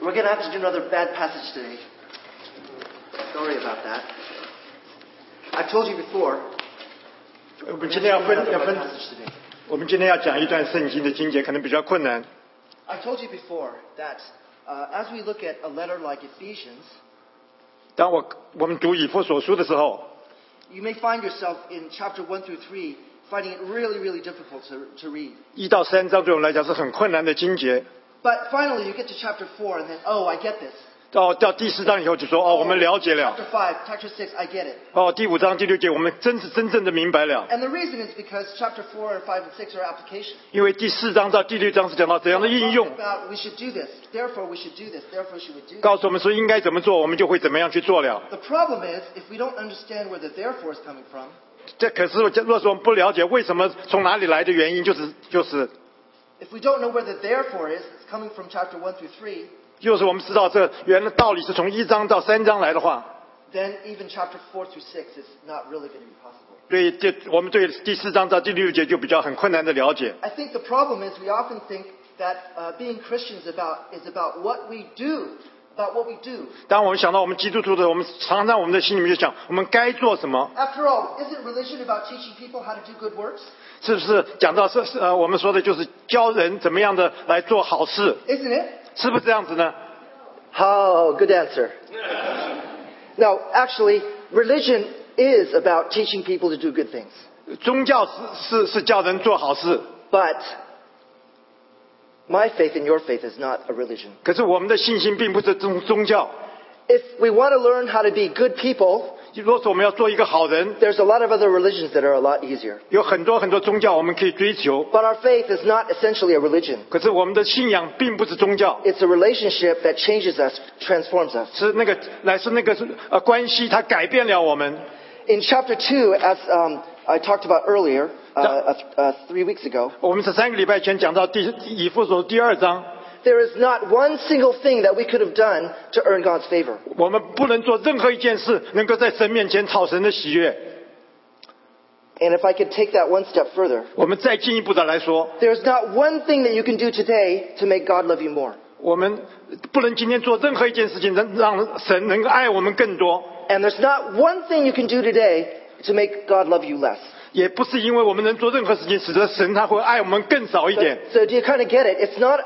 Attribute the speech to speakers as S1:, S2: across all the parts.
S1: We're going to have to do another bad passage today. Sorry about that. I've told you before.
S2: 我们
S1: we're
S2: 今
S1: gonna
S2: 天要
S1: do
S2: 分
S1: another
S2: 要
S1: bad
S2: 分，
S1: passage today.
S2: 我们今天要讲一段圣经的经节，可能比较困难。
S1: I told you before that uh, as we look at a letter like Ephesians,
S2: 当我我们读以弗所书的时候，
S1: you may find yourself in chapter 1 through 3 finding it really, really difficult to, to read.
S2: 一到三章对我们来讲是很困难的经节。
S1: But finally, you get to chapter 4 and then, oh, I get this.
S2: 到到第四章以后就说哦，我们了解了。
S1: Chapter five, chapter six, I get it.
S2: 哦，第五章、第六节我们真是真正的明白了。
S1: And the reason is because chapter four and five and six are application.
S2: 因为第四章到第六章是讲到怎样的应用
S1: we should do this, therefore we should do this, therefore we should do
S2: 告诉我们说应该怎么做，我们就会怎么样去做了。
S1: The problem is, if we don't understand where the therefore is coming from,
S2: 这可是若是我们不了解为什么从哪里来的原因，就是就是
S1: if we don't know where the therefore is, it's coming from chapter 1 through 3,
S2: 就是我们知道这原来道理是从一章到三章来的话，
S1: then even chapter 4 through 6 is not really going to be possible.
S2: 对这我们对第四章到第六节就比较很困难的了解。
S1: I think the problem is we often think that uh, being Christians about, is about what we do, about what we do.
S2: 当我们想到我们基督徒的，我们常常我们的心里面就想，我们该做什么？
S1: After all, isn't religion about teaching people how to do good works?
S2: 是不是讲到是是呃，我们说的就是教人怎么样的来做好事，
S1: Isn't it?
S2: 是不是这样子呢？
S1: Oh, good answer. no, actually, religion is about teaching people to do good things.
S2: 宗教是是是叫人做好事，
S1: But my faith and your faith is not a religion.
S2: 可是我们的信心并不是宗宗教。
S1: If we want to learn how to be good people,
S2: 如果我们要做一个好人
S1: ，there's a lot of other religions that are a lot easier.
S2: 有很多很多宗教我们可以追求
S1: ，But our faith is not essentially a religion.
S2: 可是我们的信仰并不是宗教
S1: ，It's a relationship that changes us, transforms us.
S2: 是那个乃是那个是呃关系，它改变了我们。
S1: In chapter 2, as um, I talked about earlier, uh, uh, uh, three weeks ago,
S2: 我们是三个礼拜前讲到第以父所第二章，
S1: there is not one single thing that we could have done to earn God's favor.
S2: 我们不能做任何一件事能够在神面前讨神的喜悦。
S1: And if I could take that one step further,
S2: 我们再进一步的来说，
S1: there's not one thing that you can do today to make God love you more.
S2: 我们不能今天做任何一件事情，能让神能够爱我们更多，
S1: And there's not one thing you can do today to make God love you less.
S2: 也不是因为我们能做任何事情，使得神他会爱我们更少一
S1: So,
S2: 点。
S1: so do you kind of get it? It's not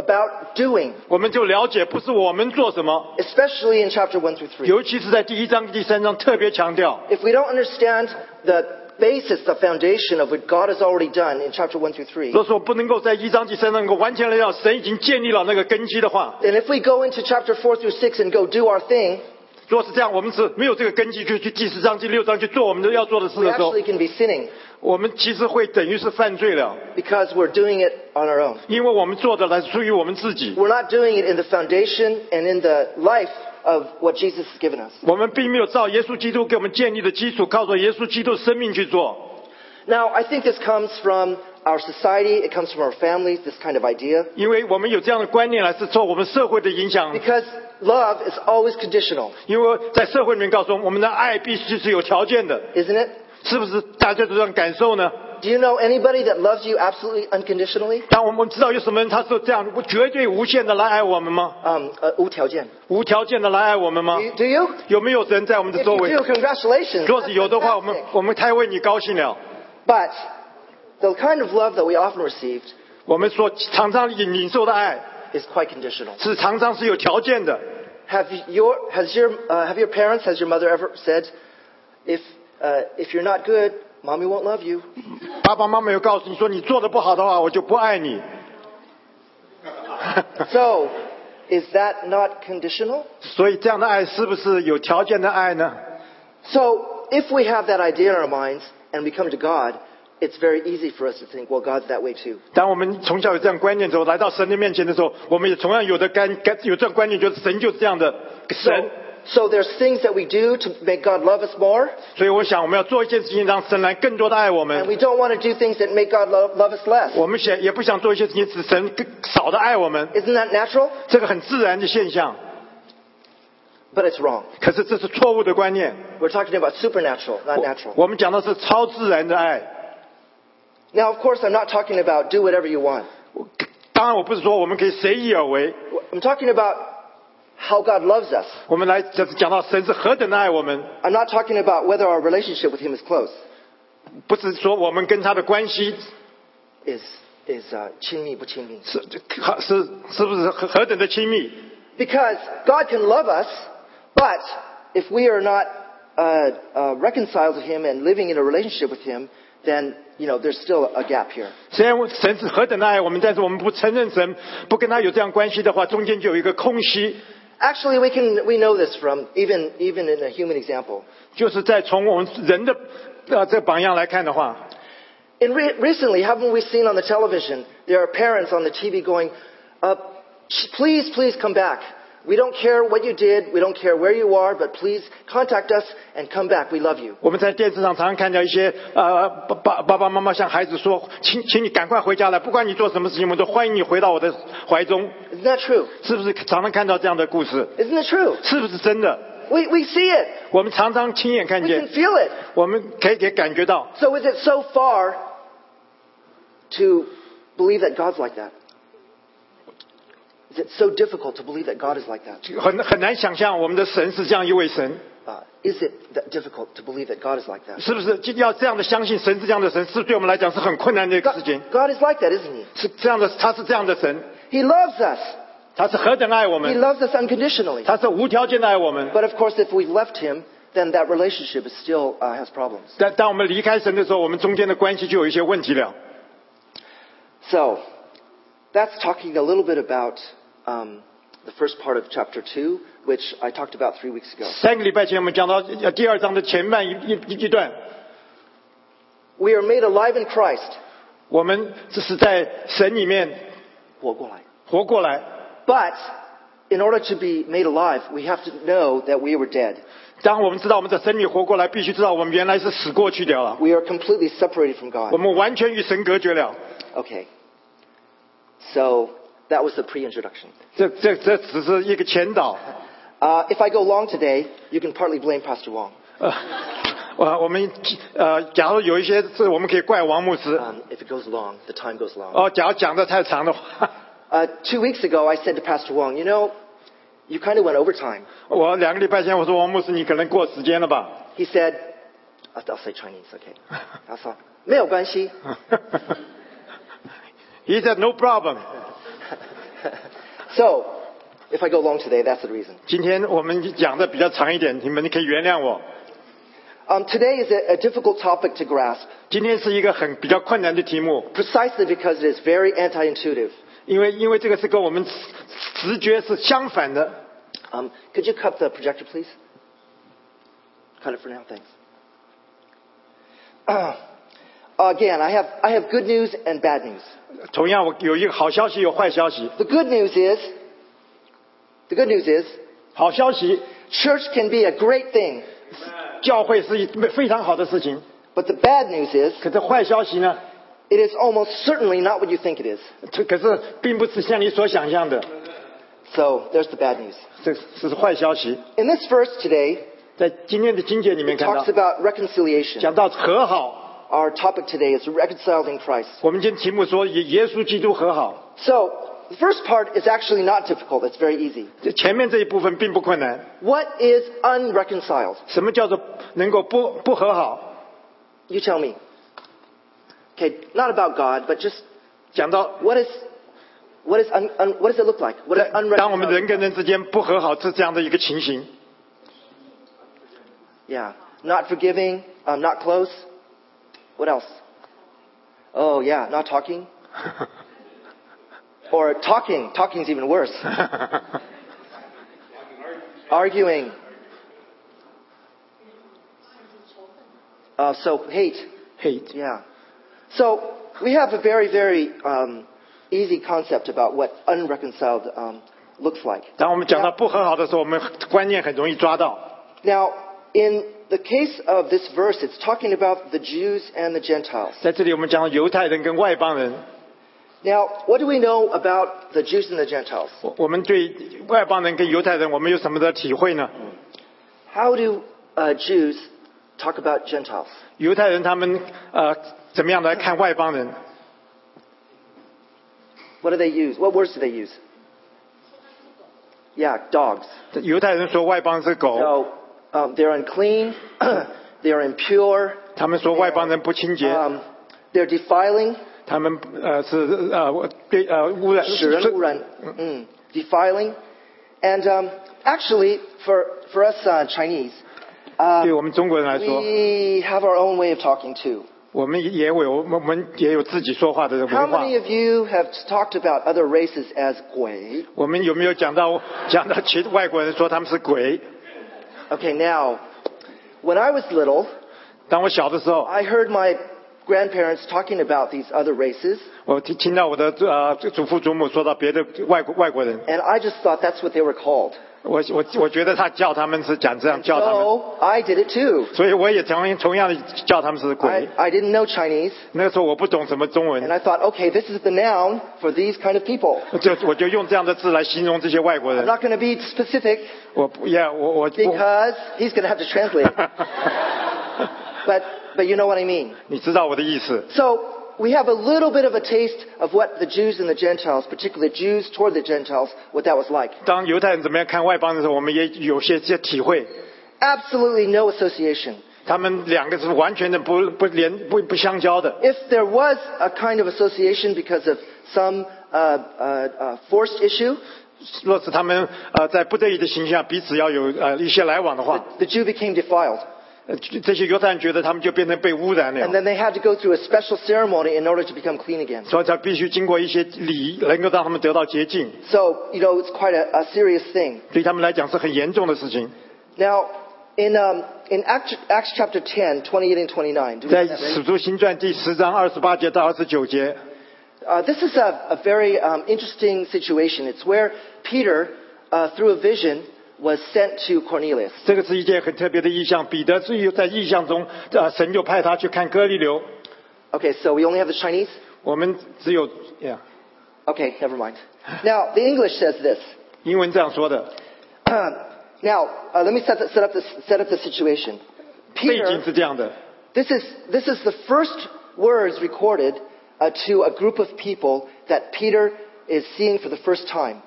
S1: about doing,
S2: 我们就了解，不是我们做什么，
S1: especially in chapter 1 through 3.
S2: 尤其是在第一章、第三章特别强调，
S1: If we don't understand the basis, the foundation of what God has already done in chapter 1 through 3,
S2: 若说不能够在一章、第三章能够完全的让神已经建立了那个根基的话，
S1: then if we go into chapter 4 through 6 and go do our thing,
S2: 若是这样，我们是没有这个根基去去第四章、第六章去做我们的要做的事
S1: we
S2: 的时候
S1: actually，can be sinning
S2: 我们其实会等于是犯罪了，
S1: because we're doing it on our own.
S2: 因为我们做的来自于我们自己，
S1: We're not doing it in the foundation and in the life of what Jesus has given us.
S2: 我们并没有照耶稣基督给我们建立的基础，靠着耶稣基督的生命去做。
S1: Now, I think this comes from our society, it comes from our families, this kind of idea,
S2: 因为我们有这样的观念，来是受我们社会的影响。
S1: because love is always conditional,
S2: 因为在社会里面告诉我们，我们的爱必须是有条件的，
S1: isn't it?
S2: 是不是？大家都这样感受呢
S1: ？Do you know anybody that loves you absolutely unconditionally?
S2: 当我们知道有什么人他是这样绝对无限的来爱我们吗
S1: ？Um, uh, 无条件.
S2: 无条件的来爱我们吗
S1: Do you?
S2: 有没有人在我们的周围
S1: If
S2: 周
S1: you
S2: 围
S1: do,？congratulations.
S2: 若是有的话，我们我们太为你高兴了。
S1: But the kind of love that we often received
S2: 我们说常常领领受的爱
S1: is quite conditional.
S2: 是常常是有条件的。
S1: Have your has your uh, have your parents has your mother ever said, if uh, if you're not good, mommy won't love you?
S2: 爸爸妈妈有告诉你说，你做的不好的话，我就不爱你。
S1: So, is that not conditional?
S2: 所以这样的爱是不是有条件的爱呢？
S1: So, if we have that idea in our minds and we come to God, it's very easy for us to think, well, God's that way too.
S2: 当我们从小有这样观念之后，来到神的面前的时候，我们也同样有的干干有这样观念，就是神就是这样的
S1: So,
S2: 神。
S1: so there's things that we do to make God love us more,
S2: 所以我想，我们要做一件事情，让神来更多的爱我
S1: and
S2: 们。
S1: we don't want to do things that make God love, love us less.
S2: 我们想也不想做一些事情，使神更少的爱我们。
S1: Isn't that natural?
S2: 这个很自然的现象，
S1: But it's wrong.
S2: 可是这是错误的观念。
S1: We're talking about supernatural, not natural.
S2: 我们讲的是超自然的爱。
S1: Now, of course, I'm not talking about do whatever you want.
S2: 当然，我不是说我们可以随意而为，
S1: I'm talking about how God loves us.
S2: 我们来就是讲到神是何等的爱我们，
S1: I'm not talking about whether our relationship with Him is close,
S2: 不是说我们跟他的关系
S1: is is uh, 亲密不亲密。
S2: 是是是不是何何等的亲密？
S1: Because God can love us, but if we are not uh, uh, reconciled to Him and living in a relationship with Him, then you know there's still a gap here.
S2: 虽然神是何等的爱我们，但是我们不承认神，不跟他有这样关系的话，中间就有一个空隙。
S1: Actually, we can we know this from even even in a human example.
S2: 就是在从我们人的呃这个榜样来看的话，
S1: In re- recently, haven't we seen on the television? There are parents on the TV going, uh, "Please, please come back. We don't care what you did. We don't care where you are, but please contact us and come back. We love you."
S2: 我们在电视上常常看到一些呃爸爸爸爸妈妈向孩子说，请请你赶快回家来，不管你做什么事情，我都欢迎你回到我的怀中，
S1: Isn't that true?
S2: 是不是常常看到这样的故事？
S1: Isn't it true?
S2: 是不是真的？
S1: We we see it.
S2: 我们常常亲眼看
S1: We can
S2: 见，
S1: feel it.
S2: 我们可以给感觉到，
S1: So is it so far to believe that God's like that? Is it so difficult to believe that God is like that?
S2: 很很难想象我们的神是这样一位神，
S1: Uh, is it that difficult to believe that God is like that?
S2: 是不是？就要这样的相信神是这样的神，是对我们来讲是很困难的一个
S1: God,
S2: 事情。
S1: God is like that, isn't He?
S2: 是这样的，他是这样的神，
S1: He loves us.
S2: 他是何等爱我
S1: He
S2: 们，
S1: loves us unconditionally.
S2: 他是无条件的爱我们。
S1: But of course, if we've left Him, then that relationship is still uh, has problems.
S2: 但当我们离开神的时候，我们中间的关系就有一些问题了。
S1: So, that's talking a little bit about um, the first part of chapter 2, which I talked about three weeks ago.
S2: 三个礼拜前我们讲到呃第二章的前半一一一段，
S1: We are made alive in Christ.
S2: 我们这是在神里面
S1: 活过来。
S2: 活过来。
S1: But in order to be made alive, we have to know that we were dead.
S2: 当我们知道我们在神里活过来，必须知道我们原来是死过去掉了，
S1: We are completely separated from
S2: 我
S1: God.
S2: 们完全与神隔绝了。
S1: Okay. So that was the pre-introduction.
S2: 这这这只是一个前导。
S1: Uh, if I go long today, you can partly blame Pastor Wong.
S2: 呃，我我们呃，假如有一些是我们可以怪王牧师。
S1: Um, if it goes long, the time goes long.
S2: 哦，假如讲的太长的话，
S1: Uh, two weeks ago, I said to Pastor Wong, you know, you kind of went overtime.
S2: 我两个礼拜前我说王牧师，你可能过时间了吧？
S1: He said, I'll, I'll say Chinese, okay. 他说没有关系。
S2: He said no problem。
S1: So, if I go long today, that's the reason.
S2: 今天我们讲的比较长一点，你们可以原谅我。
S1: Um, today is a, a difficult topic to grasp,
S2: 今天是一个很比较困难的题目，
S1: precisely because it is very anti-intuitive.
S2: 因为因为这个是跟我们直直觉是相反的。
S1: Um, could you cut the projector, please? Cut it for now, thanks. Uh, again, I have, I have good news and bad news.
S2: 同样，我有一个好消息，有坏消息。
S1: The good news is, the good news is,
S2: 好消息，
S1: church can be a great thing.
S2: 教会是一非常好的事情。
S1: But the bad news is,
S2: 可是坏消息呢？
S1: it is almost certainly not what you think it is.
S2: 这可是并不是像你所想象的，
S1: So there's the bad news.
S2: 这这是坏消息。
S1: In this verse today,
S2: 在今天的经节里面
S1: it
S2: 看到
S1: talks，about reconciliation.
S2: 讲到和好。
S1: our topic today is reconciled in Christ. So, the first part is actually not difficult, it's very easy. What is unreconciled?
S2: 什么叫做能够不不和好
S1: ？You tell me. Okay, not about God, but just
S2: 讲到
S1: what is what is un, un, what does it look like? What is unreconciled? not forgiving, um, not close. What else? Oh yeah, not talking. Or talking. Talking is even worse. Arguing. Uh, so hate.
S2: hate，
S1: Yeah. So we have a very, very um, easy concept about what unreconciled um, looks like.
S2: 当我们讲到不和好的时候，我们观念很容易抓到。
S1: Now, in the case of this verse, it's talking about the Jews and the Gentiles.
S2: 在这里，我们讲到犹太人跟外邦人，
S1: Now, what do we know about the Jews and the Gentiles?
S2: 我我们对外邦人跟犹太人，我们有什么的体会呢？
S1: How do uh, Jews talk about Gentiles?
S2: 犹太人他们呃怎么样来看外邦人？
S1: What do they use? What words do they use? Yeah, dogs.
S2: 犹太人说外邦人是狗，
S1: So um, they're unclean, they're impure,
S2: 他们说外邦人不清洁，
S1: um, they're defiling,
S2: 他们呃是呃对呃污染
S1: 使人污染, mm, defiling. And um, actually, for, for us uh, Chinese,
S2: 对
S1: uh,
S2: 我们中国人来说，
S1: we have our own way of talking too.
S2: 我们也有我们我们也有自己说话的文
S1: How
S2: 化
S1: many。of you have talked about other races as gui?
S2: 我们有没有讲到讲到其外国人说他们是鬼？
S1: Okay, now, when I was little,
S2: 当我小的时候，
S1: I heard my grandparents talking about these other races,
S2: 我听听到我的呃祖父祖母说到别的外国外国人，
S1: and I just thought that's what they were called.
S2: 我我我觉得他叫他们是讲这样叫他们，
S1: So I did it too.
S2: 所以我也同同样的叫他们是
S1: I,
S2: 鬼。
S1: I didn't know Chinese,
S2: 那个时候我不懂什么中
S1: and
S2: 文，
S1: I thought, okay, this is the noun for these kind of people.
S2: 就我就用这样的字来形容这些外国
S1: I'm
S2: 人。
S1: not going to be specific
S2: 我不要我我我
S1: because he's going to have to translate. it. but but you know what I mean.
S2: 你知道我的意思。
S1: So we have a little bit of a taste of what the Jews and the Gentiles, particularly the Jews toward the Gentiles, what that was like.
S2: 当犹太人怎么样看外邦人的时候，我们也有些些体会。
S1: Absolutely no association.
S2: 他们两个是完全的不不连不不相交的。
S1: If there was a kind of association because of some uh, uh, uh, forced issue,
S2: 若是他们呃在不得已的情况下彼此要有呃一些来往的话，
S1: the Jew became defiled.
S2: 呃这些犹太人觉得他们就变成被污染
S1: And
S2: 了，
S1: then they had to go through a special ceremony in order to become clean again.
S2: 所以才必须经过一些礼仪，能够让他们得到洁净。
S1: So, you know, it's quite a, a serious thing.
S2: 对他们来讲是很严重的事情。
S1: Now, in, um, in Acts, Acts chapter 10, 28 and 29, do we
S2: 在
S1: have that
S2: 《使
S1: ready?
S2: 徒行传》第十章二十八节到二十九节，
S1: Uh, this is a, a very um, interesting situation. It's where Peter, uh, through a vision, was sent to Cornelius.
S2: 这个是一件很特别的意象。彼得是有在意象中，呃，神就派他去看哥利流。
S1: Okay, so we only have the Chinese?
S2: 我们只有呀，
S1: Okay, never mind. Now, the English says this.
S2: 英文这样说的，
S1: now, uh, let me set, the, set, up this, set up the situation.
S2: 背景
S1: Peter,
S2: 是这样的。
S1: this is, this is the first words recorded uh, to a group of people that Peter is seeing for the first time.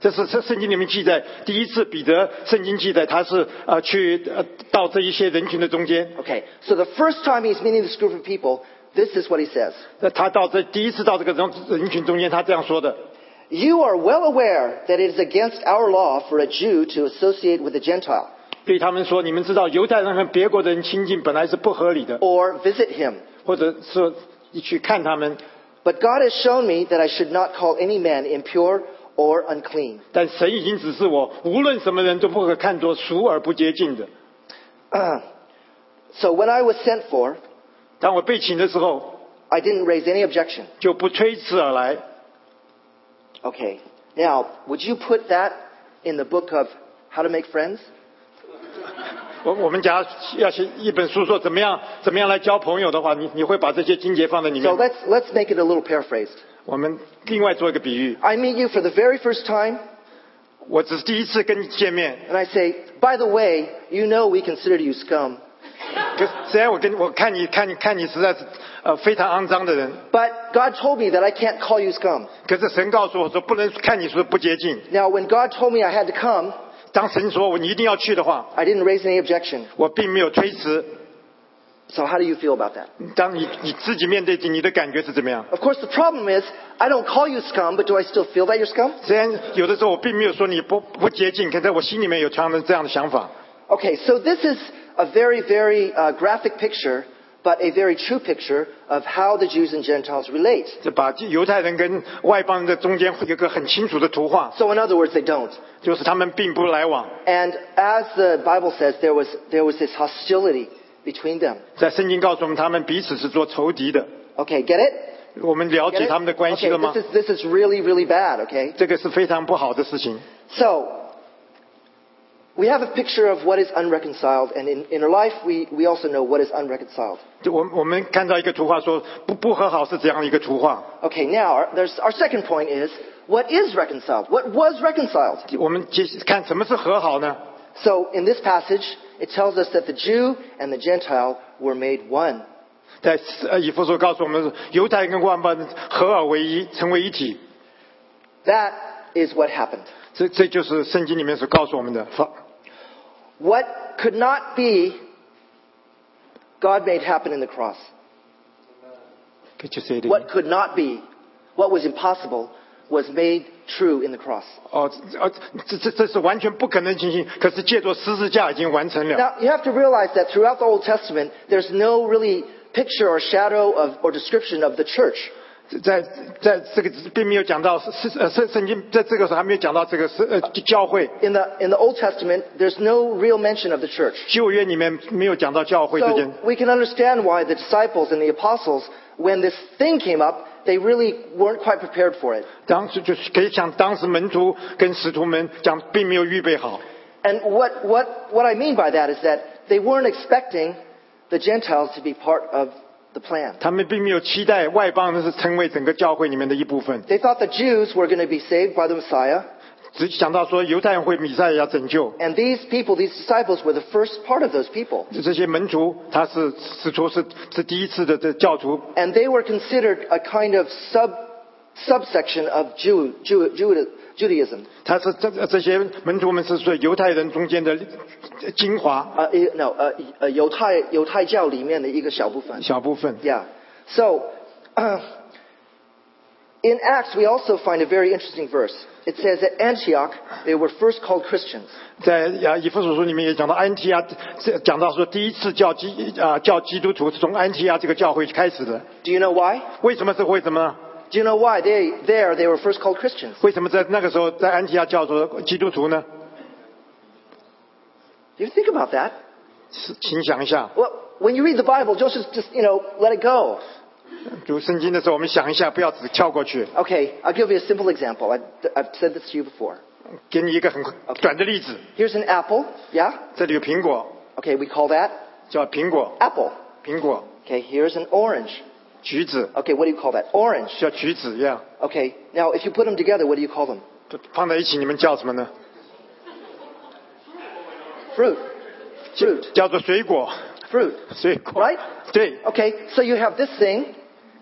S2: 这是圣圣经里面记载，第一次彼得圣经记载他是呃去呃到这一些人群的中间，
S1: Okay, so the first time he's meeting this group of people, this is what he says.
S2: 那他到这第一次到这个人人群中间，他这样说的：
S1: You are well aware that it is against our law for a Jew to associate with a Gentile
S2: 对他们说，你们知道犹太人和别国的人亲近本来是不合理的，
S1: or visit him.
S2: 或者是你去看他们，
S1: But God has shown me that I should not call any man impure or unclean.
S2: 但神已经指示我，无论什么人都不可看作俗而不洁净的。
S1: So when I was sent for,
S2: 当我被请的时候，
S1: I didn't raise any objection.
S2: 就不推辞而来。
S1: Okay, now, would you put that in the book of How to Make Friends?
S2: 我我们假如要写一本书说怎么样怎么样来交朋友的话，你你会把这些经节放在里
S1: So
S2: 面。
S1: let's, let's make it a little paraphrased.
S2: 我们另外做一个比喻，
S1: I meet you for the very first time,
S2: 我只是第一次跟你见面，
S1: and I say, by the way, you know we consider you scum.
S2: 可是虽然我跟我看你看你看你实在是呃非常肮脏的人，
S1: But God told me that I can't call you scum.
S2: 可是神告诉我说不能看你是不洁净。
S1: Now, when God told me I had to come,
S2: 当神说我你一定要去的话，
S1: I didn't raise any objection.
S2: 我并没有推辞。
S1: So how do you feel about that?
S2: 当你你自己面对你的感觉是怎么样？
S1: Of course, the problem is I don't call you scum, but do I still feel that you're scum?
S2: 虽然有的时候我并没有说你不不洁净，可在我心里面有常常这样的想法。
S1: Okay, so this is a very, very uh, graphic picture, but a very true picture of how the Jews and Gentiles relate.
S2: 这把犹太人跟外邦人的中间有一个很清楚的图画，
S1: So in other words, they don't.
S2: 就是他们并不来往。
S1: And as the Bible says, there was, there was this hostility between them.
S2: 在圣经告诉我们，他们彼此是做仇敌的。
S1: Okay, get it?
S2: 我们了
S1: Get
S2: 解
S1: it?
S2: 他们的关系
S1: Okay,
S2: 了吗
S1: this？is, this is really, really bad, okay?
S2: 这个是非常不好的事情。
S1: So, we have a picture of what is unreconciled, and in, in our life, we, we also know what is unreconciled.
S2: 就我我们看到一个图画说不不和好是这样一个图画。
S1: Okay, now, our, there's, our second point is, what is reconciled? What was reconciled?
S2: 我们接看什么是和好呢？
S1: So, in this passage, it tells us that the Jew and the Gentile were made one.
S2: 在呃以弗所告诉我们，犹太人跟外邦人合而为一，成为一体。
S1: That is what happened.
S2: 这这就是圣经里面所告诉我们的。发
S1: What could not be, God made happen in the cross.
S2: 就是一点
S1: What could not be, what was impossible, was made true in the cross.
S2: 哦哦，这这这是完全不可能情形，可是借着十字架已经完成了。
S1: Now, you have to realize that throughout the Old Testament, there's no really picture or shadow of, or description of the church.
S2: 在在这个并没有讲到是是呃圣圣经在这个时候还没有讲到这个是呃教会
S1: In the, in the Old Testament, there's no real mention of the church.
S2: 旧约里面没有讲到教会这件
S1: So，we can understand why the disciples and the apostles, when this thing came up, they really weren't quite prepared for it.
S2: 当时就是可以想当时门徒跟使徒们讲并没有预备好。
S1: And what, what, what I mean by that is that they weren't expecting the Gentiles to be part of the plan.
S2: 他们并没有期待外邦人是成为整个教会里面的一部分，
S1: They thought the Jews were going to be saved by the Messiah,
S2: 只想到说犹太人会弥赛亚拯救。
S1: and these people, these disciples, were the first part of those people.
S2: 这些门徒，他是使徒是是第一次的这教徒，
S1: And they were considered a kind of sub, subsection of Jew, Jew, Juda, Judaism.
S2: 他是这这些门徒们是说犹太人中间的精华
S1: Uh, eh, no, uh, uh, 犹太犹太教里面的一个小部分。
S2: 小部分。
S1: Yeah. So, uh, in Acts, we also find a very interesting verse. It says at Antioch, they were first called Christians.
S2: 在啊以弗所书里面也讲到安提亚，这讲到说第一次教基啊教基督徒是从安提亚这个教会开始的。
S1: Do you know why?
S2: 为什么是为什么呢？
S1: Do you know why they there they were first called Christians?
S2: 为什么在那个时候在安提亚叫做基督徒呢？
S1: Do you think about that?
S2: 是请想一下，
S1: Well, when you read the Bible, don't just just you know let it go.
S2: 读圣经的时候，我们想一下，不要只跳过去。
S1: Okay, I'll give you a simple example. I, I've said this to you before.
S2: 给你一个很短的例子，
S1: Here's an apple. Yeah.
S2: 这里有苹果，
S1: Okay, we call that
S2: 叫苹果，
S1: apple.
S2: 苹果；
S1: Okay, here's an orange.
S2: 橘子
S1: Okay, what do you call that? Orange.
S2: 叫橘子一样，
S1: Okay, now if you put them together, what do you call them?
S2: 放在一起，你们叫什么呢？
S1: Fruit. Fruit.
S2: 叫做水果，
S1: Fruit.
S2: 水果。
S1: Right?
S2: 对，
S1: Okay, so you have this thing,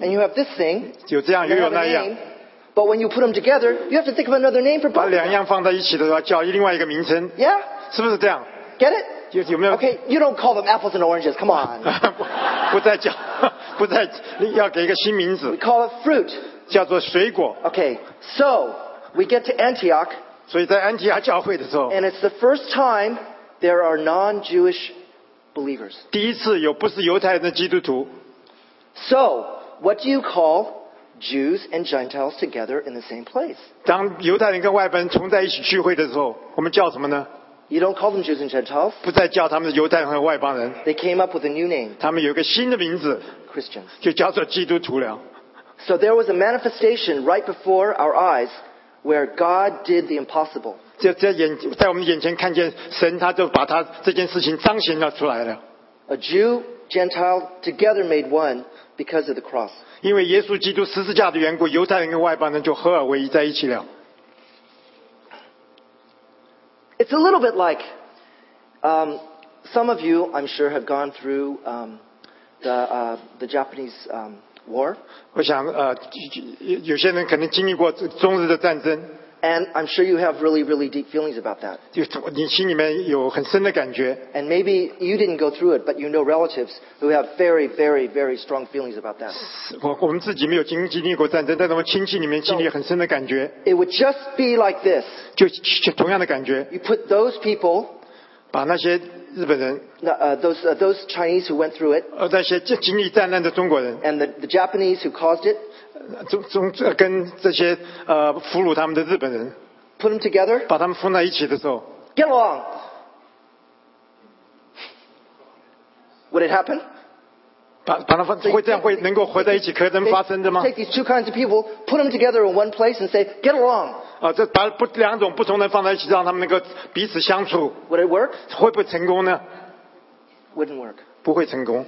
S1: and you have this thing,
S2: 有这样
S1: and
S2: 又
S1: they
S2: 有
S1: have
S2: 那
S1: a
S2: 样
S1: name,，but when you put them together, you have to think of another name for
S2: 把
S1: both.
S2: 两样放在一起的时候，叫另外一个名称，
S1: Yeah?
S2: 是不是这样？
S1: Get it?
S2: 有有没有？
S1: Okay, you don't call them apples and oranges. Come on.
S2: 不不再叫，不再要给一个新名
S1: We
S2: 字，
S1: call it fruit.
S2: 叫做水果。
S1: Okay, so we get to Antioch,
S2: 所以在安提亚教会的时候，
S1: and it's the first time there are non-Jewish believers.
S2: 第一次有不是犹太人的基督徒，
S1: So, what do you call Jews and Gentiles together in the same place?
S2: 当犹太人跟外邦人同在一起聚会的时候，我们叫什么呢？
S1: You don't call them Jews and Gentiles.
S2: 不再叫他们犹太人和外邦人，
S1: They came up with a new name,
S2: 他们有一个新的名字，
S1: Christians.
S2: 就叫做基督徒了。
S1: So there was a manifestation right before our eyes where God did the impossible.
S2: 这在眼在我们眼前看见神，他就把他这件事情彰显了出来了。
S1: A Jew, Gentile, together made one because of the cross.
S2: 因为耶稣基督十字架的缘故，犹太人跟外邦人就合而为一在一起了。
S1: It's a little bit like um, some of you, I'm sure, have gone through um, the, uh, the Japanese um, war.
S2: 我想，呃，有有些人可能经历过中日的战争，
S1: And I'm sure you have really, really deep feelings about that.
S2: 就你心里面有很深的感觉。
S1: And maybe you didn't go through it, but you know relatives who have very, very, very strong feelings about that.
S2: 我我们自己没有经经历过战争，但是我们亲戚里面经历很深的感觉，
S1: It would just be like this.
S2: 就就同样的感觉，
S1: You put those people,
S2: 把那些日本人，
S1: uh, those, uh, those Chinese who went through it,
S2: 呃，那些经经历战乱的中国人，
S1: and the, the Japanese who caused it,
S2: 呃 中中呃跟这些呃俘虏他们的日本人
S1: ，put them together,
S2: 把他们放在一起的时候
S1: ，get along. Would it happen?
S2: 把把他们会这样会能够合在一起，可能发生的吗
S1: ？take these two kinds of people, put them together in one place, and say, get along.
S2: 啊，这把不两种不同的人放在一起，让他们能够彼此相处
S1: ，Would it work?
S2: 会不会成功呢
S1: ？Wouldn't work.
S2: 不会成功。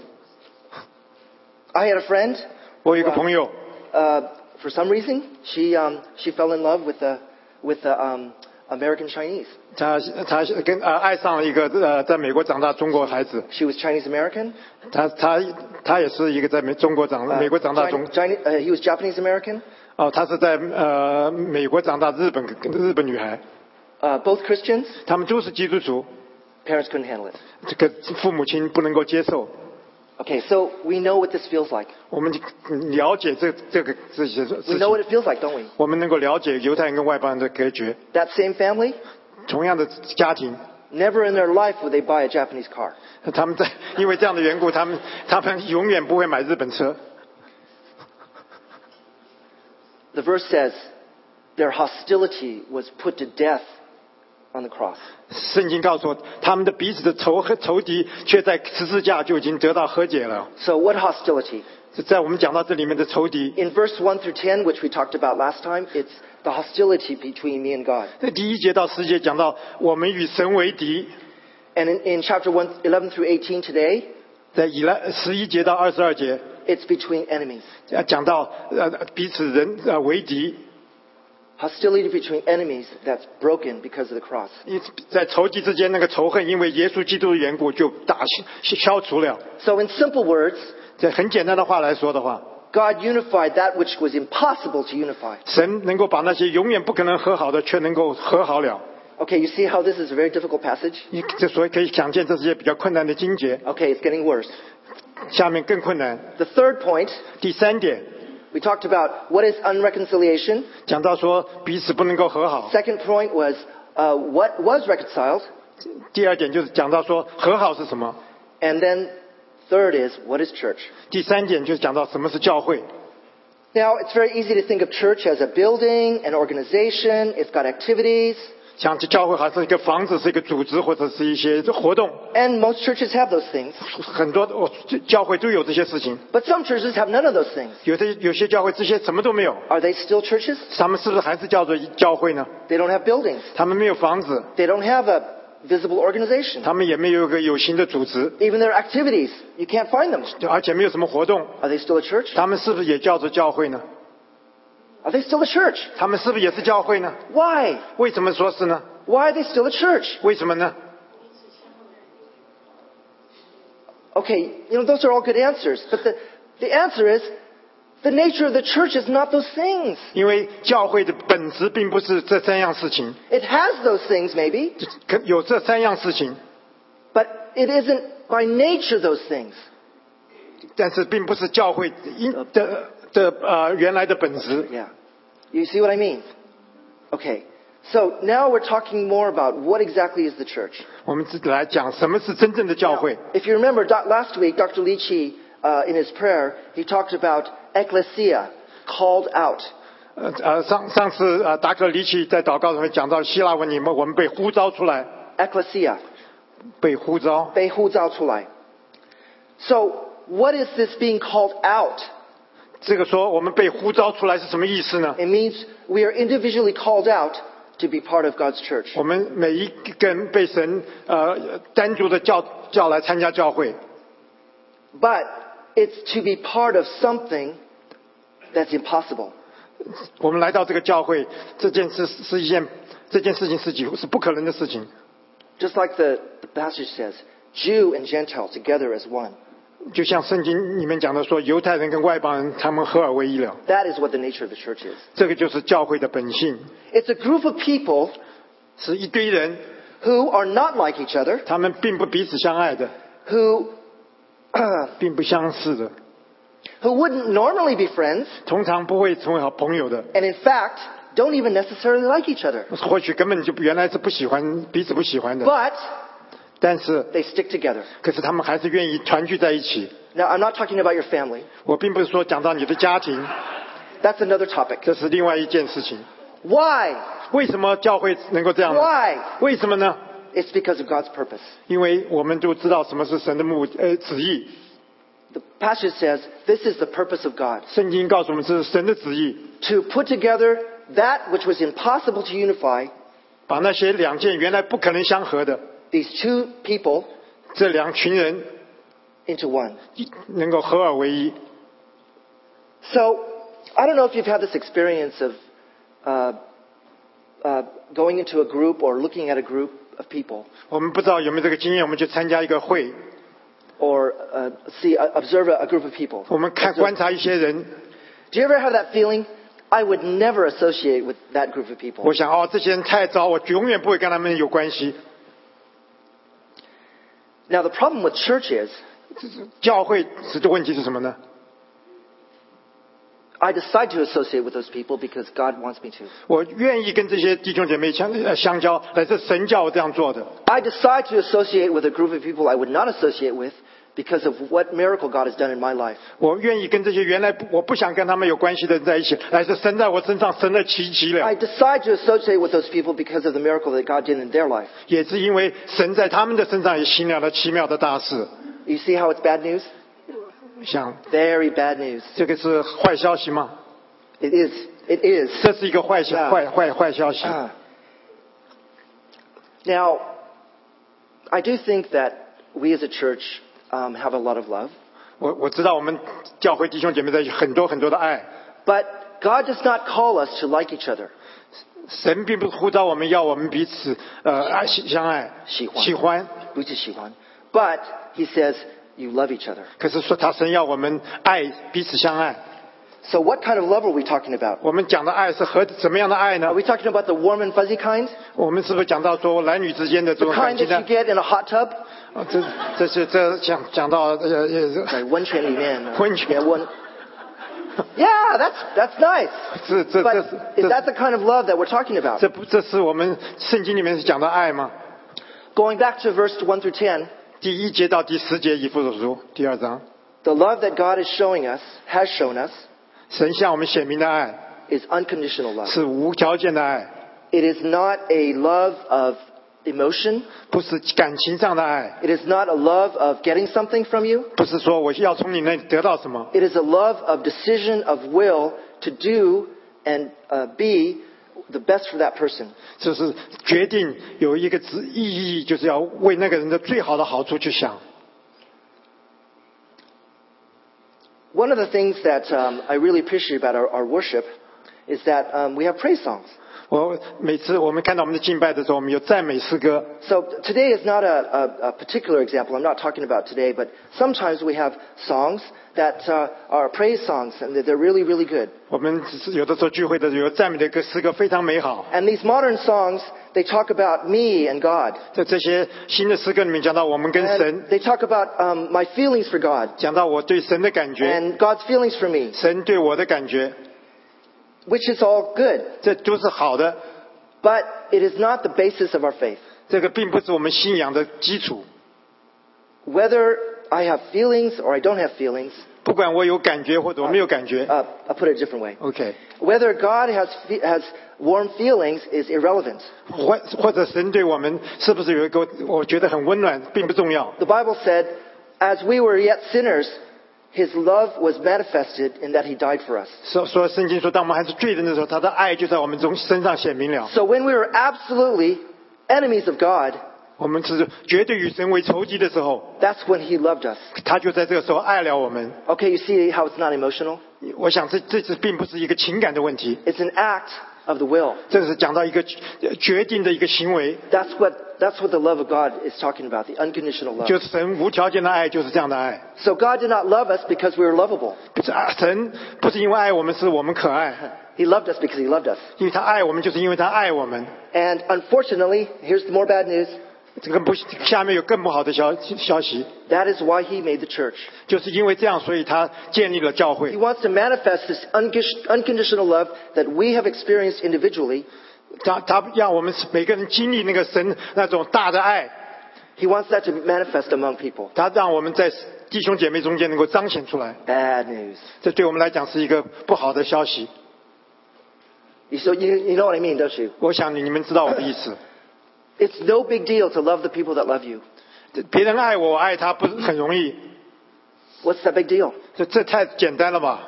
S1: I had a friend.
S2: 我有一个朋友，
S1: Uh, for some reason, she um, she fell in love with the with the um, American Chinese.
S2: 他他跟呃爱上了一个呃在美国长大中国孩子
S1: ，She was Chinese American.
S2: 他他他也是一个在美中国长
S1: Uh,
S2: 美国长大中
S1: uh, he was Japanese American.
S2: 哦，她是在呃美国长大，日本日本女孩
S1: ，Uh, both Christians.
S2: 他们都是基督徒
S1: ，Parents couldn't handle it.
S2: 这个父母亲不能够接受。
S1: Okay, so we know what this feels like.
S2: 我们就了解这这个这些事
S1: We know what
S2: 情，
S1: it feels like, don't we?
S2: 我们能够了解犹太人跟外邦人的隔绝。
S1: That same family,
S2: 同样的家庭，
S1: never in their life would they buy a Japanese car.
S2: 他们在因为这样的缘故，他们他们永远不会买日本车。
S1: The verse says their hostility was put to death on the cross.
S2: 圣经告诉我，他们的彼此的仇恨仇敌，却在十字架就已经得到和解了。
S1: So what hostility?
S2: 在我们讲到这里面的仇敌，
S1: In verse 1 through 10, which we talked about last time, it's the hostility between me and God.
S2: 在第一节到十节讲到我们与神为敌，
S1: And in, in chapter 1, 11 through 18 today,
S2: 在以来十一节到二十二节，
S1: it's between enemies.
S2: 呃讲到呃彼此人呃为敌，
S1: Hostility between enemies that's broken because of the cross.
S2: 因在仇敌之间那个仇恨，因为耶稣基督的缘故就打消消除了。
S1: So in simple words,
S2: 这很简单的话来说的话，
S1: God unified that which was impossible to unify.
S2: 神能够把那些永远不可能和好的，却能够和好了。
S1: Okay, you see how this is a very difficult passage?
S2: 你这所以可以想见，这是一些比较困难的经节。
S1: Okay, it's getting worse.
S2: 下面更困难。
S1: The third point,
S2: 第三点
S1: we talked about what is unreconciliation.
S2: 讲到说彼此不能够和好。
S1: Second point was uh, what was reconciled.
S2: 第二点就是讲到说和好是什么。
S1: And then third is what is church?
S2: 第三点就是讲到什么是教会。
S1: Now, it's very easy to think of church as a building, an organization, it's got activities,
S2: 像教会还是一个房子，是一个组织或者是一些活动
S1: ，and most churches have those things.
S2: 很多哦教会都有这些事情。
S1: But some churches have none of those things.
S2: 有的有些教会这些什么都没有
S1: ，Are they still churches?
S2: 他们是不是还是叫做教会呢
S1: ？They don't have buildings.
S2: 他们没有房子
S1: ，They don't have a visible organization.
S2: 他们也没有一个有形的组织
S1: ，Even their activities, you can't find them.
S2: 而且没有什么活动。
S1: Are they still a church?
S2: 他们是不是也叫做教会呢？
S1: Are they still a church?
S2: 他们是不是也是教会呢？
S1: Why?
S2: 为什么说是呢？
S1: Why are they still a church?
S2: 为什么呢？
S1: Okay, you know, those are all good answers. But the, the answer is the nature of the church is not those things.
S2: 因为教会的本质并不是这三样事情，
S1: It has those things, maybe,
S2: 可有这三样事情，
S1: but it isn't by nature those things.
S2: 但是并不是教会因的 的呃原来的本质。
S1: Yeah. You see what I mean? Okay. So now we're talking more about what exactly is the church.
S2: 我们只来讲什么是真正的教会。
S1: If you remember, doc- last week, Dr. Lichi, uh, in his prayer, he talked about ecclesia, called out.
S2: 呃呃，上上次呃达克里奇在祷告中讲到希腊文里面，我们被呼召出来，
S1: Ecclesia,
S2: 被呼召。
S1: 被呼召出来. So, what is this being called out?
S2: 这个说我们被呼召出来是什么意思呢？
S1: It means we are individually called out to be part of God's church.
S2: 我们每一个人被神呃单独的叫叫来参加教会，
S1: But it's to be part of something that's impossible.
S2: 我们来到这个教会，这件事是一件这件事情是几乎是不可能的事情。
S1: Just like the, the passage says, Jew and Gentile together as one.
S2: 就像圣经里面讲的说，犹太人跟外邦人他们合而为一了
S1: ，That is what the nature of the church is.
S2: 这个就是教会的本性
S1: ，It's a group of people
S2: 是一堆人
S1: ，who are not like each other,
S2: 他们并不彼此相爱的
S1: ，who,
S2: 并不相似的
S1: ，who wouldn't normally be friends,
S2: 通常不会成为好朋友的
S1: ，and in fact, don't even necessarily like each other.
S2: 或许根本就原来是不喜欢彼此不喜欢的
S1: ，But
S2: 但是
S1: they stick together.
S2: 可是他们还是愿意团聚在一起。
S1: Now, I'm not talking about your family.
S2: 我并不是说讲到你的家庭，
S1: That's another topic.
S2: 这是另外一件事情。
S1: Why?
S2: 为什么教会能够这样呢？
S1: Why?
S2: 为什么呢？
S1: It's because of God's purpose.
S2: 因为我们都知道什么是神的目呃旨意。
S1: The passage says this is the purpose of God
S2: 圣经告诉我们这是神的旨意，
S1: to put together that which was impossible to unify,
S2: 把那些两件原来不可能相合的
S1: these two people,
S2: 这两群人
S1: into one.
S2: 能够合而为一。
S1: So, I don't know if you've had this experience of uh, uh, going into a group or looking at a group of people
S2: 我们不知道有没有这个经验，我们去参加一个会，
S1: or uh, see, uh, observe a, a group of people.
S2: 我们看
S1: Observe-
S2: 观察一些人，
S1: Do you ever have that feeling I would never associate with that group of people.
S2: 我想哦，这些人太糟，我永远不会跟他们有关系。
S1: Now, the problem with church is
S2: 教会是这问题是什么呢？
S1: I decide to associate with those people because God wants me to.
S2: 我愿意跟这些弟兄姐妹相呃相交，乃是神叫我这样做的。
S1: I decide to associate with a group of people I would not associate with because of what miracle God has done in my life.
S2: 我愿意跟这些原来不我不想跟他们有关系的人在一起，乃是神在我身上神的奇迹了
S1: I。decide to associate with those people because of the miracle that God did in their life.
S2: 也是因为神在他们的身上也行了了奇妙的大事。
S1: You see how it's bad news?
S2: 像
S1: Very bad news.
S2: 这个是坏消息吗？
S1: It is. It is.
S2: 这是一个坏消
S1: Yeah.
S2: 坏坏坏消息。
S1: Ah. Now, I do think that we as a church um, have a lot of love,
S2: 我我知道我们教会弟兄姐妹在很多很多的爱
S1: ，but God does not call us to like each other.
S2: 神并不是呼召我们要我们彼此呃爱相爱
S1: 喜欢
S2: 喜欢，
S1: 不是喜欢. But He says you love each other.
S2: 可是说他神要我们爱彼此相爱。
S1: So what kind of love are we talking about?
S2: 我们讲的爱是何怎么样的爱呢
S1: Are？we talking about the warm and fuzzy kind?
S2: 我们是不是讲到说男女之间的这
S1: The
S2: 种感
S1: kind
S2: 情
S1: that
S2: 呢
S1: you？get in a hot tub?
S2: 啊这这是这讲讲到呃呃
S1: 在温泉里面。
S2: 温泉。
S1: Yeah, one- yeah, that's, that's nice.
S2: 这这这
S1: But
S2: 是
S1: is
S2: 这
S1: that the kind of love that we're talking about?
S2: 这不这是我们圣经里面是讲的爱吗？
S1: Going back to verse 1 through 10,
S2: 第一节到第十节以弗所书第二章，
S1: the love that God is showing us, has shown us,
S2: 神向我们显明的爱
S1: is unconditional love.
S2: 是无条件的爱，
S1: It is not a love of emotion.
S2: 不是感情上的爱，
S1: It is not a love of getting something from you.
S2: 不是说我要从你那里得到什么，
S1: It is a love of decision of will to do and uh, be the best for that person.
S2: 就是决定有一个旨意义，就是要为那个人的最好的好处去想。
S1: One of the things that um, I really appreciate about our, our worship is that um, we have praise songs.
S2: 我每次我们看到我们的敬拜的时候，我们有赞美诗歌。
S1: So today is not a, a, a particular example. I'm not talking about today, but sometimes we have songs that uh, are praise songs, and they're really, really good.
S2: 我们只是有的时候聚会的时候有赞美的歌诗歌非常美好。
S1: And these modern songs, they talk about me and God.
S2: 在这些新的诗歌里面讲到我们跟
S1: And
S2: 神，
S1: they talk about um, my feelings for God
S2: 讲到我对神的感觉，
S1: and God's feelings for me,
S2: 神对我的感觉，
S1: which is all good.
S2: 这都是好的。
S1: But it is not the basis of our faith.
S2: 这个并不是我们信仰的基础。
S1: Whether I have feelings or I don't have feelings,
S2: 不管我有感觉或者我没有感觉
S1: uh, I'll put it a different way.
S2: ，OK，
S1: Whether God has, fe- has warm feelings is irrelevant.
S2: 或或者神对我们是不是有一个我觉得很温暖，并不重要。
S1: The Bible said, as we were yet sinners, his love was manifested in that he died for us.
S2: 说说圣经说，当我们还是罪人的时候，他的爱就在我们中身上显明了。
S1: So when we were absolutely enemies of God,
S2: 我们是绝对与神为仇敌的时候，
S1: that's when he loved us.
S2: 他就在这个时候爱了我们。
S1: Okay, you see how it's not emotional?
S2: 我想这这次并不是一个情感的问题，
S1: It's an act of the will.
S2: 这个是讲到一个呃决定的一个行为，
S1: That's what, that's what the love of God is talking about, the unconditional love.
S2: 就是神无条件的爱，就是这样的爱。
S1: So God did not love us because we were lovable.
S2: 不是啊，神不是因为爱我们，是我们可爱，
S1: He loved us because he loved us.
S2: 因为他爱我们，就是因为他爱我们。
S1: And unfortunately, here's the more bad news.
S2: 这个不，下面有更不好的消消息
S1: ，That is why he made the church.
S2: 就是因为这样，所以他建立了教会 He。
S1: wants to manifest this uncondition- unconditional love that we have experienced individually.
S2: 他他让我们每个人经历那个神那种大的爱
S1: ，He wants that to manifest among people.
S2: 他让我们在弟兄姐妹中间能够彰显出来。
S1: Bad news.
S2: 这对我们来讲是一个不好的消息。
S1: You- So you, you know what I mean, don't you?
S2: 我想你你们知道我的意思。
S1: It's no big deal to love the people that love you.
S2: 别人爱我，我爱他，不是很容易。
S1: What's that big deal?
S2: 这这太简单了吧？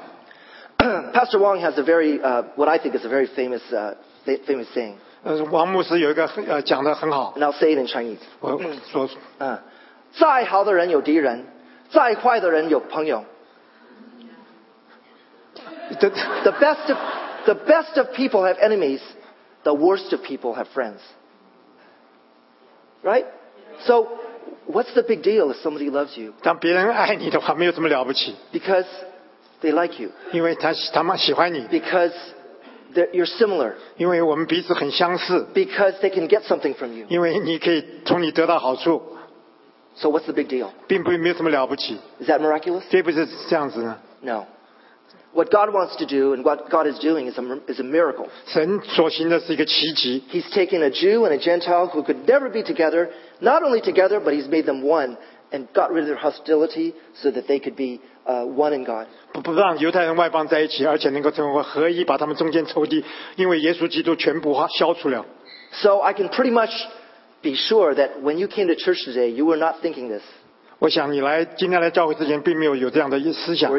S1: Pastor Wong has a very, uh, what I think is a very famous, uh, fa- famous saying,
S2: 呃，王牧师有一个很呃讲的很好，
S1: and I'll say it in Chinese.
S2: 我说
S1: 啊，再好的人有敌人，再坏的人有朋友。
S2: 这
S1: The best of, the best of people have enemies. The worst of people have friends. Right? So, what's the big deal if somebody loves you?
S2: 当别人爱你的话，没有什么了不起，
S1: Because they like you.
S2: 因为他他们喜欢你，
S1: Because They're, you're similar
S2: 因为我们彼此很相似，
S1: because they can get something from you.
S2: 因为你可以从你得到好处，
S1: So what's the big deal?
S2: 并不没有什么了不起，
S1: Is that miraculous?
S2: 对不是这样子呢？
S1: No. What God wants to do and what God is doing is a, is a miracle.
S2: 神所行的是一个奇迹，
S1: He's taken a Jew and a Gentile who could never be together, not only together, but He's made them one and got rid of their hostility so that they could be uh, one in God.
S2: 不不让犹太人外邦在一起，而且能够成为合一，把他们中间仇敌，因为耶稣基督全部消除了。
S1: So I can pretty much be sure that when you came to church today, you were not thinking this,
S2: 我想你来今天来教会之前，并没有有这样的思想。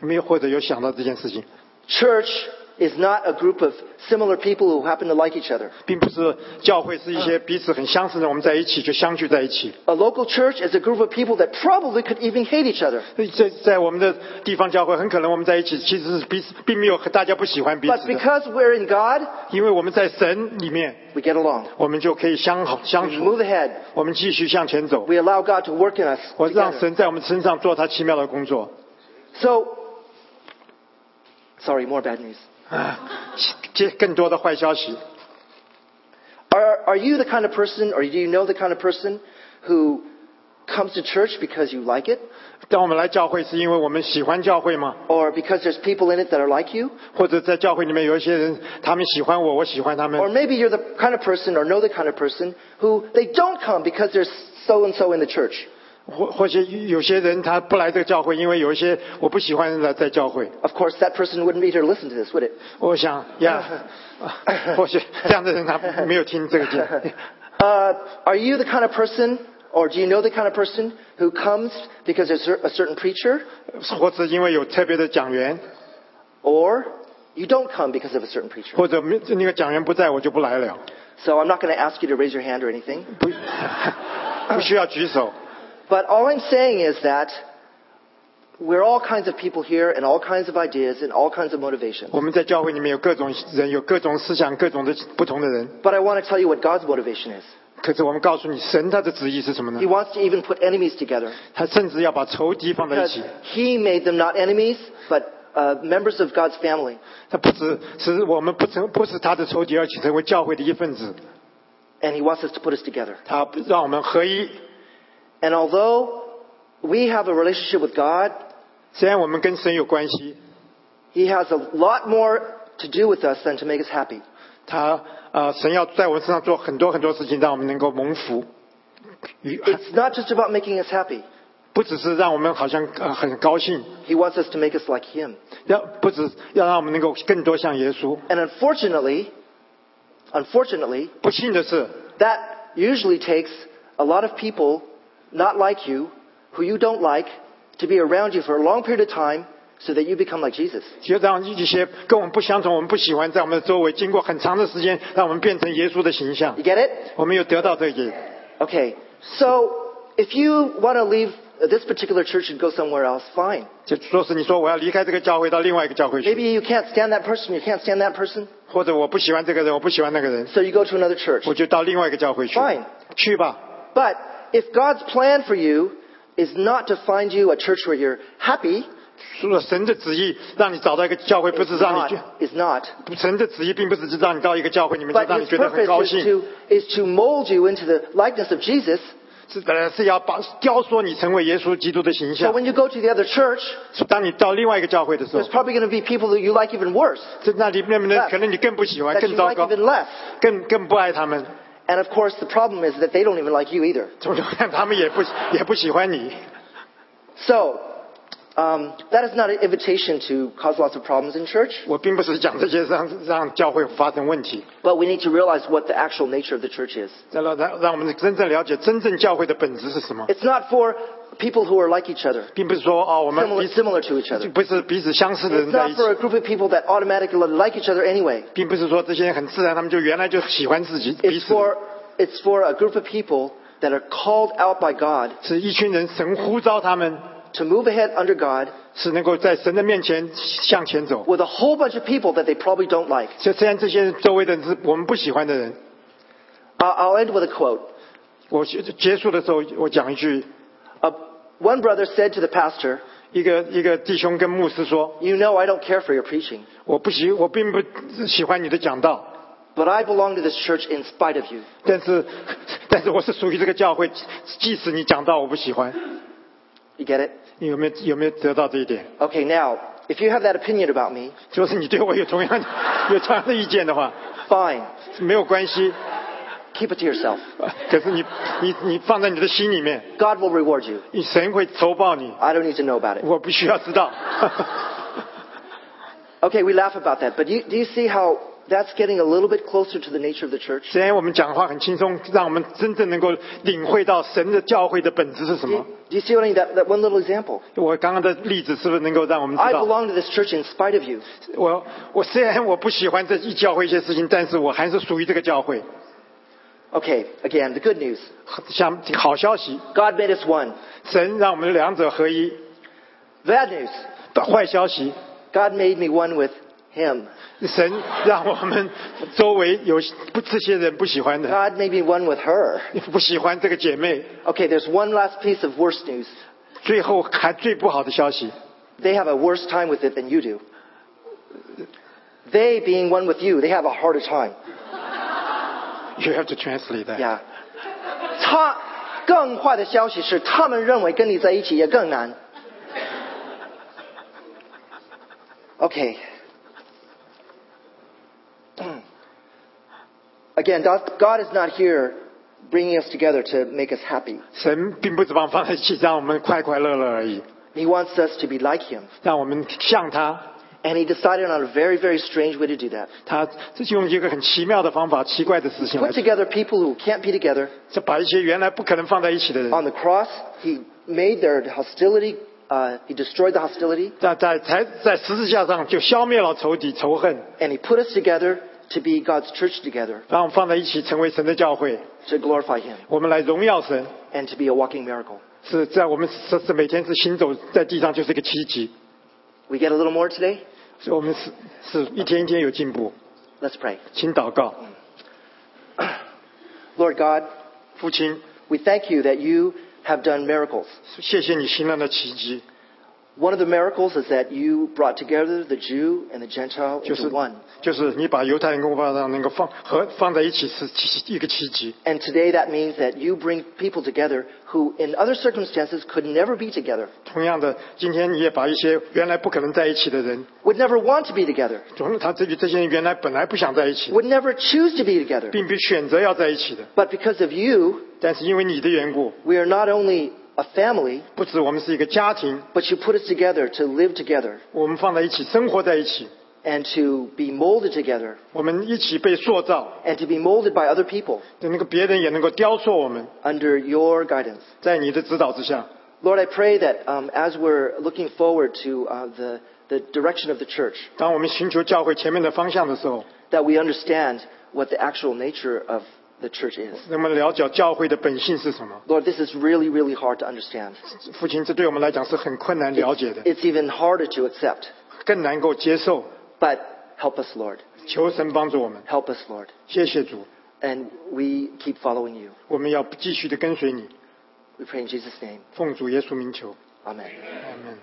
S2: 没有或者有想到这件事情
S1: ，Church is not a group of similar people who happen to like each other.
S2: 并不是教会是一些彼此很相似的，我们在一起就相聚在一起。
S1: A local church is a group of people that probably could even hate each other.
S2: 在在我们的地方教会，很可能我们在一起其实是彼此并没有大家不喜欢彼
S1: But
S2: 此的，
S1: because we're in God,
S2: 因为我们在神里面，
S1: we get along.
S2: 我们就可以相好相
S1: We
S2: 处，
S1: move ahead.
S2: 我们继续向前走。
S1: We allow God to work in us.
S2: 我让
S1: together.
S2: 神在我们身上做他奇妙的工作。
S1: So, sorry, more bad news.
S2: 啊，接更多的坏消息。
S1: Are, are you the kind of person, or do you know the kind of person who comes to church because you like it,
S2: 当我们来教会，是因为我们喜欢教会吗？
S1: or because there's people in it that are like you?
S2: 或者在教会里面有一些人，他们喜欢我，我喜欢他们
S1: Or？maybe you're the kind of person, or know the kind of person, who they don't come because there's so and so in the church.
S2: 或或许有些人他不来这个教会，因为有一些我不喜欢的人在教会。
S1: Of course, that person wouldn't be here to listen to this, would it?
S2: 我想呀，或许这样的人他没有听这个经。
S1: Uh, are you the kind of person, or do you know the kind of person who comes because there's a certain preacher,
S2: 或者因为有特别的讲员，
S1: or you don't come because of a certain preacher?
S2: 或者没那个讲员不在我就不来了，
S1: So I'm not going to ask you to raise your hand or anything.
S2: 不不需要举手。
S1: But all I'm saying is that we're all kinds of people here and all kinds of ideas and all kinds of motivations.
S2: 我们在教会里面有各种人，有各种思想，各种的不同的人。
S1: But I want to tell you what God's motivation is.
S2: 可是我们告诉你，神他的旨意是什么呢
S1: He？wants to even put enemies together
S2: 他甚至要把仇敌放在一
S1: because
S2: 起。
S1: He made them not enemies, but uh, members of God's family.
S2: 他不只使我们不成不是他的仇敌，而且成为教会的一份子。
S1: And He wants us to put us together.
S2: 他让我们合一。
S1: And although we have a relationship with God,
S2: 虽然我们跟神有关系，
S1: He has a lot more to do with us than to make us happy.
S2: 他呃，神要在我们身上做很多很多事情，让我们能够蒙福。与
S1: It's not just about making us happy.
S2: 不只是让我们好像呃很高兴，
S1: He wants us to make us like Him.
S2: 要不止要让我们能够更多像耶稣。
S1: And unfortunately, unfortunately,
S2: 不幸的是，
S1: that usually takes a lot of people not like you, who you don't like, to be around you for a long period of time so that you become like Jesus.
S2: 就让一些跟我们不相同、我们不喜欢，在我们的周围，经过很长的时间，让我们变成耶稣的形象
S1: You。get it?
S2: 我们有得到这个。
S1: Okay. So, if you want to leave this particular church and go somewhere else, fine.
S2: 就说是你说我要离开这个教会到另外一个教会去，
S1: Maybe you can't stand that person, you can't stand that person,
S2: 或者我不喜欢这个人，我不喜欢那个人，
S1: so you go to another church.
S2: 我就到另外一个教会去。
S1: Fine.
S2: 去吧。
S1: But if God's plan for you is not to find you a church where you're happy,
S2: 除了神的旨意让你找到一个教会，不
S1: is
S2: 是让你
S1: not,
S2: 去。
S1: is not.
S2: 神的旨意并不是让你到一个教会里面，就
S1: But
S2: 让你
S1: His
S2: 觉得很高
S1: purpose is
S2: 兴，
S1: to, is to mold you into the likeness of Jesus.
S2: 是呃是要把雕塑你成为耶稣基督的形
S1: So
S2: 象。
S1: when you go to the other church,
S2: 当你到另外一个教会的时候
S1: there's，probably going to be people that you like even worse,
S2: 这那里面的可能你更不喜欢，
S1: that
S2: 更
S1: you
S2: 糟
S1: like
S2: 糕，
S1: even less.
S2: 更更不爱他们。
S1: And of course, the problem is that they don't even like you either.
S2: 他们也不也不喜欢你。
S1: So, um, that is not an invitation to cause lots of problems in church,
S2: 我并不是讲这些让让教会发生问题，
S1: but we need to realize what the actual nature of the church is.
S2: 让让让我们真正了解真正教会的本质是什么，
S1: It's not for people who are like each other,
S2: 并不是说哦我们
S1: similar,
S2: 彼此
S1: similar to each other.
S2: 不是彼此相似的
S1: It's
S2: 人在
S1: not
S2: 一起
S1: for，a group of people that automatically like each other anyway.
S2: 并不是说这些人很自然，他们就原来就喜欢自己彼
S1: It's
S2: 此的。
S1: for, it's for a group of people that are called out by God
S2: 是一群人，神呼召他们，
S1: to move ahead under God
S2: 是能够在神的面前向前走。
S1: with a whole bunch of people that they probably don't like.
S2: 就虽然这些周围的人是我们不喜欢的人，
S1: Uh, I'll end with a quote.
S2: 我结结束的时候，我讲一句：
S1: Uh, one brother said to the pastor,
S2: 一个一个弟兄跟牧师说，
S1: You know I don't care for your preaching,
S2: 我不喜我并不喜欢你的讲道，
S1: but I belong to this church in spite of you.
S2: 但是但是我是属于这个教会，即使你讲道我不喜欢，
S1: You get it?
S2: 你有没有有没有得到这一点？
S1: Okay, now, if you have that opinion about me,
S2: 就是你对我有同样有同样的意见的话，
S1: fine.
S2: 没有关系。
S1: Keep it to yourself.
S2: 可是你你你放在你的心里面，
S1: God will reward you.
S2: 你神会酬报你，
S1: I don't need to know about it.
S2: 我必须要知道。
S1: Okay, we laugh about that, but you, do you see how that's getting a little bit closer to the nature of the church?
S2: 虽然我们讲话很轻松，让我们真正能够领会到神的教会的本质是什
S1: Do you,
S2: 么。
S1: do you see what I mean? That, that one little example.
S2: 我刚刚的例子是不是能够让我们
S1: I
S2: 知道？
S1: belong to this church in spite of you.
S2: 我我虽然我不喜欢这一教会一些事情，但是我还是属于这个教会。
S1: Okay, again, the good news.
S2: 像好消息，
S1: God made us one.
S2: 神让我们两者合一。
S1: Bad news.
S2: 坏消息，
S1: God made me one with Him.
S2: 神让我们周围有不这些人不喜欢的，
S1: God made me one with her.
S2: 不喜欢这个姐妹。
S1: Okay, there's one last piece of worse news.
S2: 最后还最不好的消息，
S1: They have a worse time with it than you do. They being one with you, they have a harder time.
S2: You have to translate that.
S1: Yeah. 他更坏的消息是，他们认为跟你在一起也更难。Okay. Again, God God is not here bringing us together to make us happy.
S2: 神并不是把我们放在一起，让我们快快乐乐而已，
S1: He wants us to be like Him.
S2: 让我们像他。
S1: And He decided on a very, very strange way to do that.
S2: 他这是用一个很奇妙的方法、奇怪的事情来
S1: Put，together people who can't be together.
S2: 就把一些原来不可能放在一起的人，
S1: On the cross, He made their hostility, uh, He destroyed the hostility,
S2: 在在在在十字架上就消灭了仇敌仇恨，
S1: and He put us together to be God's church together,
S2: 让我们放在一起成为神的教会，
S1: to glorify Him,
S2: 我们来荣耀神。
S1: and to be a walking miracle.
S2: 是在我们是是每天是行走在地上就是一个奇迹，
S1: We get a little more today?
S2: 所以我们是是一天一天有进步。
S1: Let's pray.
S2: 请祷告
S1: ，Lord God,
S2: 父亲
S1: ，we thank you that you have done miracles.
S2: 谢谢你行了的奇迹，
S1: One of the miracles is that you brought together the Jew and the Gentile
S2: 就是
S1: into one.
S2: 就是你把犹太人跟外邦人能够放和放在一起是奇一个奇迹。
S1: And today that means that you bring people together who in other circumstances could never be together,
S2: 同样的，今天你也把一些原来不可能在一起的人，
S1: would never want to be together,
S2: 总他这这些人原来本来不想在一起，
S1: would never choose to be together.
S2: 并不选择要在一起的，
S1: But because of you,
S2: 但是因为你的缘故，
S1: we are not only a family,
S2: 不止我们是一个家庭，
S1: but you put us together to live together
S2: 我们放在一起，生活在一起，
S1: and to be molded together
S2: 我们一起被塑造，
S1: and to be molded by other people
S2: 那个别人也能够雕塑我们，
S1: under your guidance.
S2: 在你的指导之下。
S1: Lord, I pray that um, as we're looking forward to uh, the, the direction of the church,
S2: 当我们寻求教会前面的方向的时候，
S1: that we understand what the actual nature of the church is.
S2: 那么了解教会的本性是什么？
S1: Lord, this is really, really hard to understand.
S2: 父亲，这对我们来讲是很困难了解的，
S1: It's even harder to accept.
S2: 更难够接受。
S1: But help us, Lord.
S2: 求神帮助我们，
S1: Help us, Lord.
S2: 谢谢主，
S1: And we keep following you.
S2: 我们要继续的跟随你，
S1: We pray in Jesus' name.
S2: 奉主耶稣名求，
S1: Amen.
S2: 阿门。